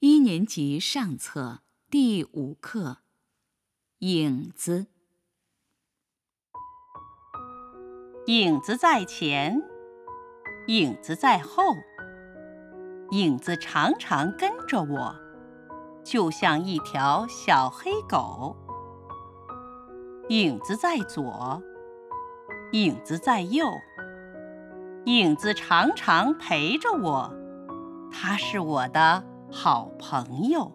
一年级上册第五课《影子》。影子在前，影子在后，影子常常跟着我，就像一条小黑狗。影子在左，影子在右，影子常常陪着我，它是我的好朋友。